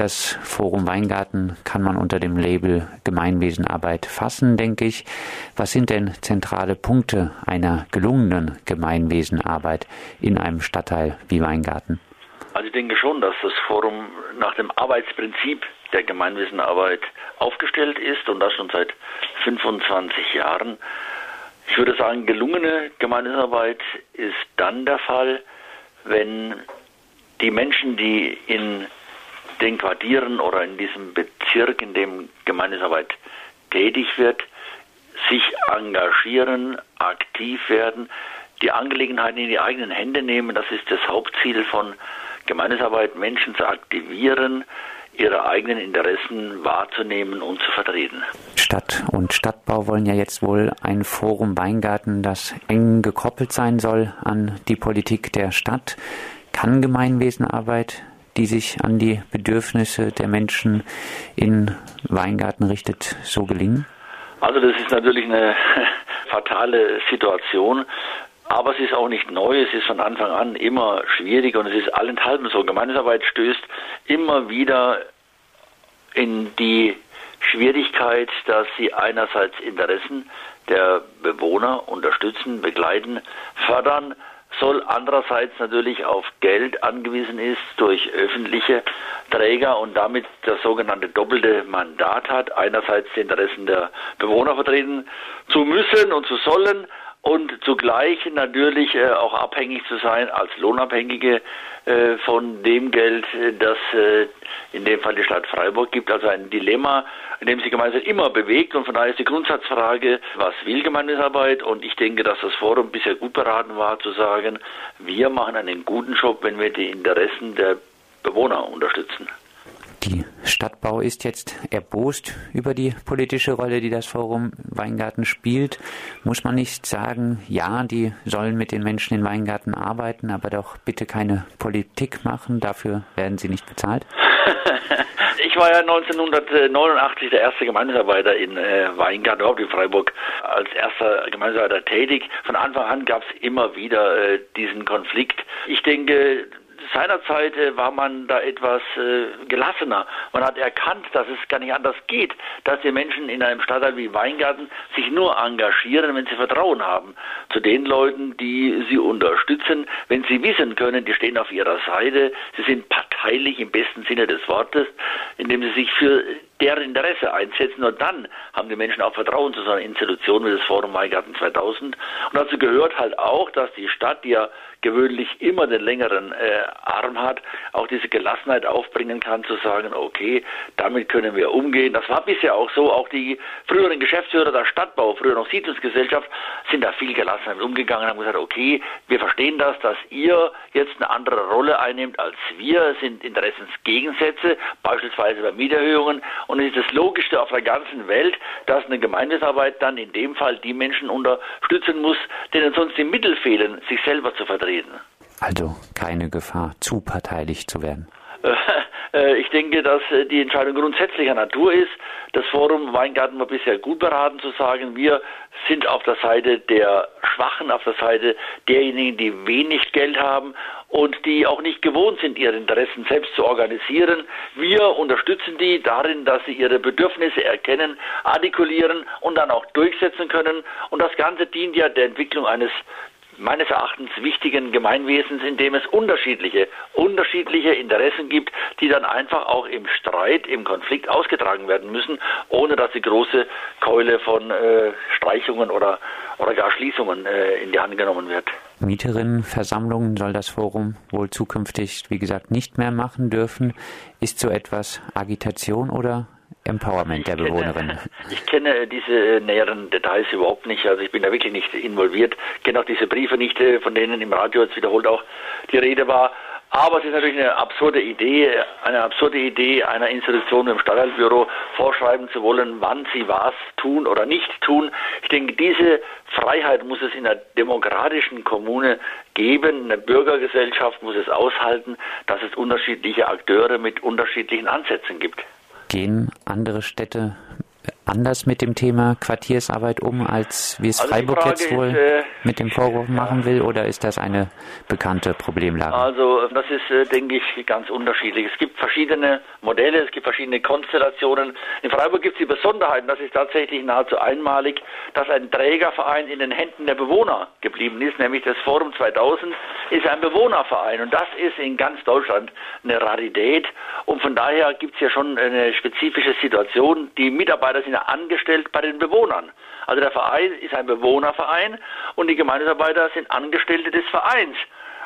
Das Forum Weingarten kann man unter dem Label Gemeinwesenarbeit fassen, denke ich. Was sind denn zentrale Punkte einer gelungenen Gemeinwesenarbeit in einem Stadtteil wie Weingarten? Also ich denke schon, dass das Forum nach dem Arbeitsprinzip der Gemeinwesenarbeit aufgestellt ist und das schon seit 25 Jahren. Ich würde sagen, gelungene Gemeinwesenarbeit ist dann der Fall, wenn die Menschen, die in den Quartieren oder in diesem Bezirk, in dem Gemeinwesenarbeit tätig wird, sich engagieren, aktiv werden, die Angelegenheiten in die eigenen Hände nehmen. Das ist das Hauptziel von Gemeindearbeit, Menschen zu aktivieren, ihre eigenen Interessen wahrzunehmen und zu vertreten. Stadt und Stadtbau wollen ja jetzt wohl ein Forum Weingarten, das eng gekoppelt sein soll an die Politik der Stadt. Kann Gemeinwesenarbeit, die sich an die Bedürfnisse der Menschen in Weingarten richtet, so gelingen? Also das ist natürlich eine fatale Situation. Aber es ist auch nicht neu, es ist von Anfang an immer schwierig und es ist allenthalben so. Gemeindearbeit stößt immer wieder in die Schwierigkeit, dass sie einerseits Interessen der Bewohner unterstützen, begleiten, fördern soll, andererseits natürlich auf Geld angewiesen ist durch öffentliche Träger und damit das sogenannte doppelte Mandat hat, einerseits die Interessen der Bewohner vertreten zu müssen und zu sollen, und zugleich natürlich äh, auch abhängig zu sein als Lohnabhängige äh, von dem Geld, äh, das in dem Fall die Stadt Freiburg gibt. Also ein Dilemma, in dem sich Gemeinschaft immer bewegt und von daher ist die Grundsatzfrage, was will Gemeindearbeit? Und ich denke, dass das Forum bisher gut beraten war zu sagen, wir machen einen guten Job, wenn wir die Interessen der Bewohner unterstützen. Die Stadtbau ist jetzt erbost über die politische Rolle, die das Forum Weingarten spielt. Muss man nicht sagen, ja, die sollen mit den Menschen in Weingarten arbeiten, aber doch bitte keine Politik machen, dafür werden sie nicht bezahlt? Ich war ja 1989 der erste Gemeindearbeiter in äh, Weingarten, überhaupt in Freiburg, als erster Gemeindearbeiter tätig. Von Anfang an gab es immer wieder äh, diesen Konflikt. Ich denke, seinerzeit äh, war man da etwas äh, gelassener. Man hat erkannt, dass es gar nicht anders geht, dass die Menschen in einem Stadtteil wie Weingarten sich nur engagieren, wenn sie Vertrauen haben zu den Leuten, die sie unterstützen, wenn sie wissen können, die stehen auf ihrer Seite, sie sind parteilich im besten Sinne des Wortes, indem sie sich für deren Interesse einsetzen. Nur dann haben die Menschen auch Vertrauen zu so einer Institution wie das Forum Weingarten 2000. Und dazu gehört halt auch, dass die Stadt, die ja gewöhnlich immer den längeren äh, Arm hat, auch diese Gelassenheit aufbringen kann, zu sagen, okay, damit können wir umgehen. Das war bisher auch so. Auch die früheren Geschäftsführer der Stadtbau, früher noch Siedlungsgesellschaft, sind da viel gelassener umgegangen und haben gesagt, okay, wir verstehen das, dass ihr jetzt eine andere Rolle einnehmt als wir, es sind Interessensgegensätze, beispielsweise bei Mieterhöhungen. Und es ist das Logischste auf der ganzen Welt, dass eine Gemeindesarbeit dann in dem Fall die Menschen unterstützen muss, denen sonst die Mittel fehlen, sich selber zu vertreten. Also keine Gefahr, zu parteilich zu werden. Äh, ich denke, dass äh, die Entscheidung grundsätzlicher Natur ist. Das Forum Weingarten war bisher gut beraten zu sagen, wir sind auf der Seite der Schwachen, auf der Seite derjenigen, die wenig Geld haben und die auch nicht gewohnt sind, ihre Interessen selbst zu organisieren. Wir unterstützen die darin, dass sie ihre Bedürfnisse erkennen, artikulieren und dann auch durchsetzen können. Und das Ganze dient ja der Entwicklung eines meines Erachtens wichtigen Gemeinwesens, in dem es unterschiedliche, unterschiedliche Interessen gibt, die dann einfach auch im Streit, im Konflikt ausgetragen werden müssen, ohne dass die große Keule von äh, Streichungen oder, oder gar Schließungen äh, in die Hand genommen wird. Mieterinnenversammlungen soll das Forum wohl zukünftig, wie gesagt, nicht mehr machen dürfen. Ist so etwas Agitation oder Empowerment der Bewohnerin? Ich kenne diese näheren Details überhaupt nicht. Also ich bin da wirklich nicht involviert. Ich kenne auch diese Briefe nicht, äh, von denen im Radio jetzt wiederholt auch die Rede war. Aber es ist natürlich eine absurde Idee, eine absurde Idee einer Institution im Stadtteilbüro vorschreiben zu wollen, wann sie was tun oder nicht tun. Ich denke, diese Freiheit muss es in einer demokratischen Kommune geben. Eine Bürgergesellschaft muss es aushalten, dass es unterschiedliche Akteure mit unterschiedlichen Ansätzen gibt. Gehen andere Städte anders mit dem Thema Quartiersarbeit um, als wie es also Freiburg jetzt wohl ist, äh, mit dem Vorwurf machen will, oder ist das eine bekannte Problemlage? Also das ist, äh, denke ich, ganz unterschiedlich. Es gibt verschiedene Modelle, es gibt verschiedene Konstellationen. In Freiburg gibt es die Besonderheit, das ist tatsächlich nahezu einmalig, dass ein Trägerverein in den Händen der Bewohner geblieben ist, nämlich das Forum 2000 ist ein Bewohnerverein und das ist in ganz Deutschland eine Rarität und von daher gibt es ja schon eine spezifische Situation. Die Mitarbeiter sind ja angestellt bei den Bewohnern. Also der Verein ist ein Bewohnerverein und die Gemeindesarbeiter sind Angestellte des Vereins.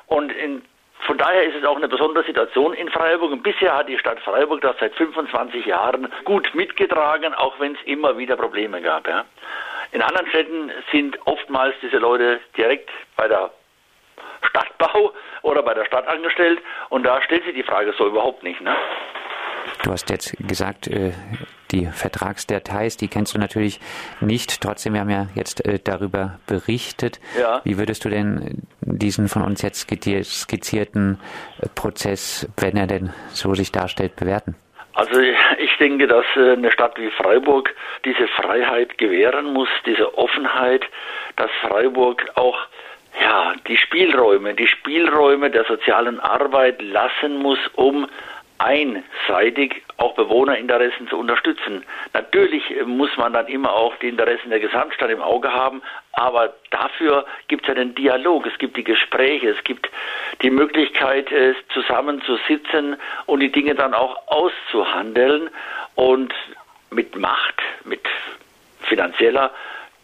Und in, von daher ist es auch eine besondere Situation in Freiburg. Und bisher hat die Stadt Freiburg das seit 25 Jahren gut mitgetragen, auch wenn es immer wieder Probleme gab. Ja. In anderen Städten sind oftmals diese Leute direkt bei der Stadtbau oder bei der Stadt angestellt und da stellt sich die Frage so überhaupt nicht. Ne? Du hast jetzt gesagt, äh, die Vertragsdetails, die kennst du natürlich nicht. Trotzdem, wir haben ja jetzt äh, darüber berichtet. Ja. Wie würdest du denn diesen von uns jetzt skizzierten äh, Prozess, wenn er denn so sich darstellt, bewerten? Also ich denke, dass eine Stadt wie Freiburg diese Freiheit gewähren muss, diese Offenheit, dass Freiburg auch ja, die Spielräume, die Spielräume der sozialen Arbeit lassen muss, um einseitig auch Bewohnerinteressen zu unterstützen. Natürlich muss man dann immer auch die Interessen der Gesamtstadt im Auge haben, aber dafür gibt es ja den Dialog, es gibt die Gespräche, es gibt die Möglichkeit, zusammenzusitzen und die Dinge dann auch auszuhandeln und mit Macht, mit finanzieller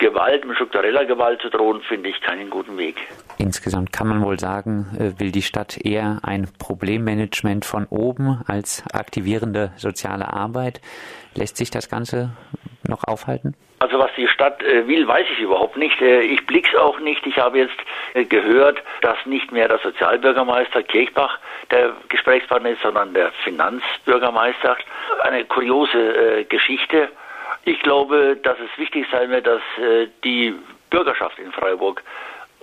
Gewalt, mit struktureller Gewalt zu drohen, finde ich keinen guten Weg. Insgesamt kann man wohl sagen, äh, will die Stadt eher ein Problemmanagement von oben als aktivierende soziale Arbeit. Lässt sich das Ganze noch aufhalten? Also was die Stadt äh, will, weiß ich überhaupt nicht. Äh, ich blick's auch nicht. Ich habe jetzt gehört, dass nicht mehr der Sozialbürgermeister Kirchbach der Gesprächspartner ist, sondern der Finanzbürgermeister. Eine kuriose Geschichte. Ich glaube, dass es wichtig sein wird, dass äh, die Bürgerschaft in Freiburg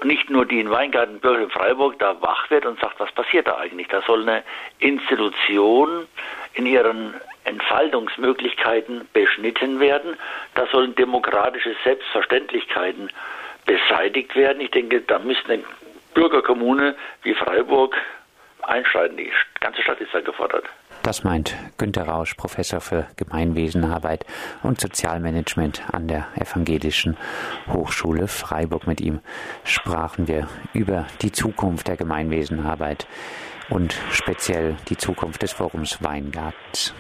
nicht nur die in Weingarten Bürger in Freiburg da wach wird und sagt, was passiert da eigentlich? Da soll eine Institution in ihren Entfaltungsmöglichkeiten beschnitten werden. Da sollen demokratische Selbstverständlichkeiten beseitigt werden. Ich denke, da müsste eine Bürgerkommune wie Freiburg einschreiten. Die ganze Stadt ist da gefordert. Das meint Günter Rausch, Professor für Gemeinwesenarbeit und Sozialmanagement an der Evangelischen Hochschule Freiburg. Mit ihm sprachen wir über die Zukunft der Gemeinwesenarbeit und speziell die Zukunft des Forums Weingartens.